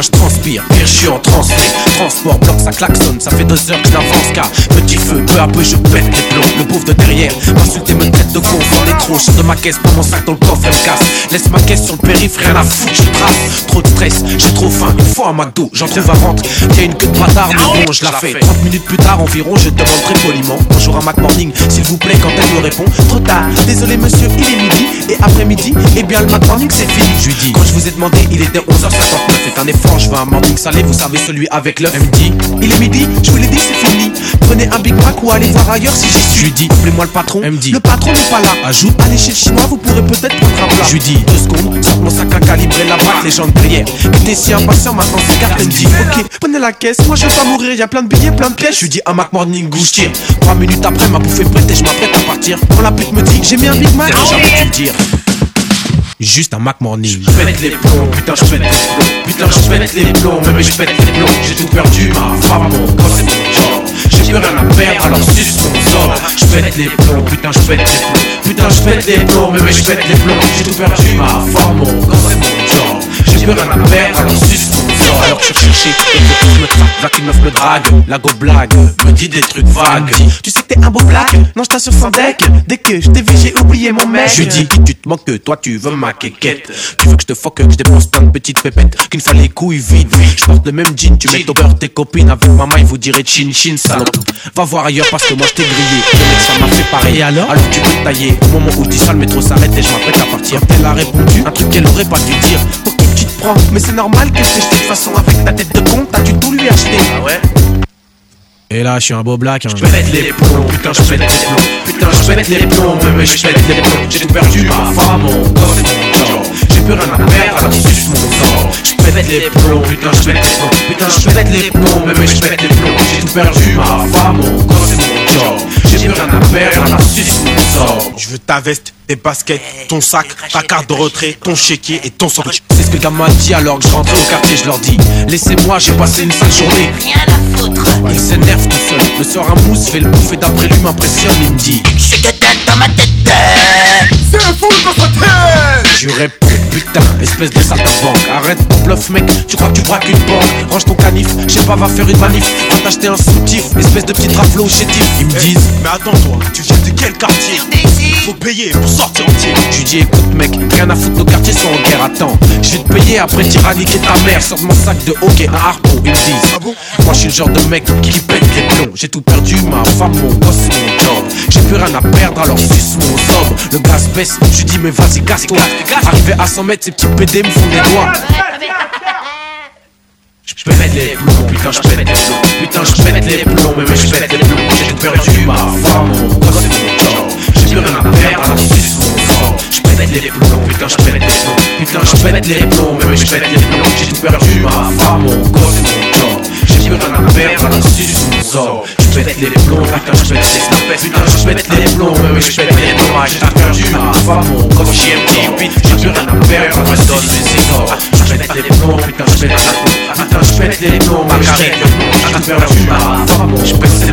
je transpire, pire je suis en translé Transport, bloc, ça klaxonne, ça fait deux heures que je n'avance car Petit feu, peu à peu je pète les plombs. Le pauvre de derrière, m'insulter me traite de con. On est trop, je de ma caisse, pour mon sac dans le coffre, elle casse. Laisse ma caisse sur le périph', rien à foutre, je trace. Trop de stress, j'ai trop faim, une fois un McDo, j'en trouve à rentrer Y'a une queue de bâtard, mais bon je la fais. 30 minutes plus tard environ, je demande très poliment. Bonjour à Mac Morning, s'il vous plaît quand elle me répond. Trop tard, désolé monsieur, il est midi Et après-midi, eh bien le Morning c'est fini. Je lui dis, quand je vous ai demandé, il était 11h59 Faites un effort, je veux un morning salé, vous savez celui avec l'œuf Elle me dit, il est midi, je vous l'ai dit c'est fini Prenez un Big Mac ou allez voir ailleurs si j'y suis. Je lui dis, appelez-moi le patron. Elle me dit, le patron n'est pas là. Ajoute, allez chez le chinois, vous pourrez peut-être prendre un plat. Je lui dis, deux secondes, sors mon sac à calibrer la bague, les gens de prière. T'es si impatient, maintenant c'est carte, elle me dit, ok, prenez la caisse, moi je veux pas mourir, y a plein de billets, plein de pièces. Je lui dis, un Mac Morning Goose tire. Trois minutes après, ma bouffe est prête et je m'apprête à partir. Quand la pute me dit, j'ai mis un Big Mac, j'avais dû le dire. Juste un Mac Morning. Je pète les plombs, putain je pète les plombs, putain je pète les plombs, mais je pète les plombs, j'ai tout perdu, ma femme, mon gosse plus rien à perdre, alors suce mon sort. Je pète les plombs, putain je pète les plombs, putain je pète les plombs, mais je pète les plombs, j'ai tout perdu, ma femme, mon gosse et mon job. J'ai plus rien à perdre, alors suce mon sort. Alors que je cherchais me traque, là qu'une meuf me drague, la go blague, Me dis des trucs vagues. Tu sais que t'es un beau black, non je t'assure sans deck. Dès que je t'ai vu j'ai oublié mon mec. Je lui dis, tu te manques que toi tu veux ma quéquette. Tu veux que je te fuck, que je dépense plein de petites pépettes Qu'il me fallait les couilles vides. Je porte le même jean, tu mets ton beurre tes copines Avec maman ils vous diraient chin chin salope. Va voir ailleurs parce que moi je t'ai grillé. Le mec ça m'a fait pareil alors Alors tu peux te tailler. Au moment où dis ça le métro s'arrête et je m'apprête à partir. Elle a répondu, un truc qu'elle aurait pas dû dire. Pour qui tu te prends Mais c'est normal qu'elle t'ait jeté de façon avec ta tête de con T'as dû tout lui acheter Ah ouais? Et là, je suis un beau black. Hein. Je pète les plombs, putain je pète les plombs, putain je pète les plombs, mais je pète les plombs. J'ai tout perdu, ma femme, mon gosse et mon job. J'ai plus rien à perdre, alors suce mon sort. Je pète les plombs, putain je pète les plombs, putain je pète les plombs, mais je pète les plombs. J'ai tout perdu, ma femme, mon et mon job. J'ai plus rien à perdre, alors veux ta veste, tes baskets, ton sac, ta carte de retrait, ton chéquier et ton sandwich. C'est ce que le gamin dit alors que je rentre au quartier, je leur dis Laissez-moi, j'ai passé une sale journée. Rien à foutre. Il s'énerve tout seul, me sort un mousse, fait le bouffer d'après lui m'impressionne, il me dit Je suis que tête dans ma tête. Je réponds, putain, espèce de saltimbanque Arrête ton bluff mec, tu crois que tu braques une banque Range ton canif, je sais pas, va faire une manif. Va t'acheter un soutif, espèce de petit raflo chétif. Ils me disent, Mais attends toi, tu viens de quel quartier? Faut payer pour sortir entier. je lui dis écoute mec, rien à foutre, nos quartiers sont en guerre, attends. Je vais te payer, après t'iras niquer ta mère. Sors de mon sac de hockey, un harpon, ils me disent. Moi je suis le genre de mec qui pète les plombs. J'ai tout perdu, ma femme, mon gosse mon job. J'ai plus rien à perdre, alors suce mon somme Le gaz baisse, je lui dis mais vas-y casse-toi. Arrivé à 100 mètres, ces petits PD me font des doigts. Je pète les plombs, putain je pète les plombs, putain je pète les plombs, mais je pète les plombs. J'ai tout perdu, ma femme, mon gosse pète les plombs, putain je pète les plombs, putain je pète les plombs, mais je pète les plombs. J'ai tout perdu, ma femme, mon gosse mon job. J'ai plus rien à perdre, alors suce mon sort. Je pète les plombs, putain je pète les plombs, putain je pète les plombs, mais je pète les plombs. J'ai tout perdu, ma femme, mon gosse et mon job. J'ai plus rien à perdre, alors suce mon sort. Je pète les plombs, putain je pète les plombs, putain je pète les plombs, mais je pète les plombs. J'ai tout perdu, ma femme, mon gosse.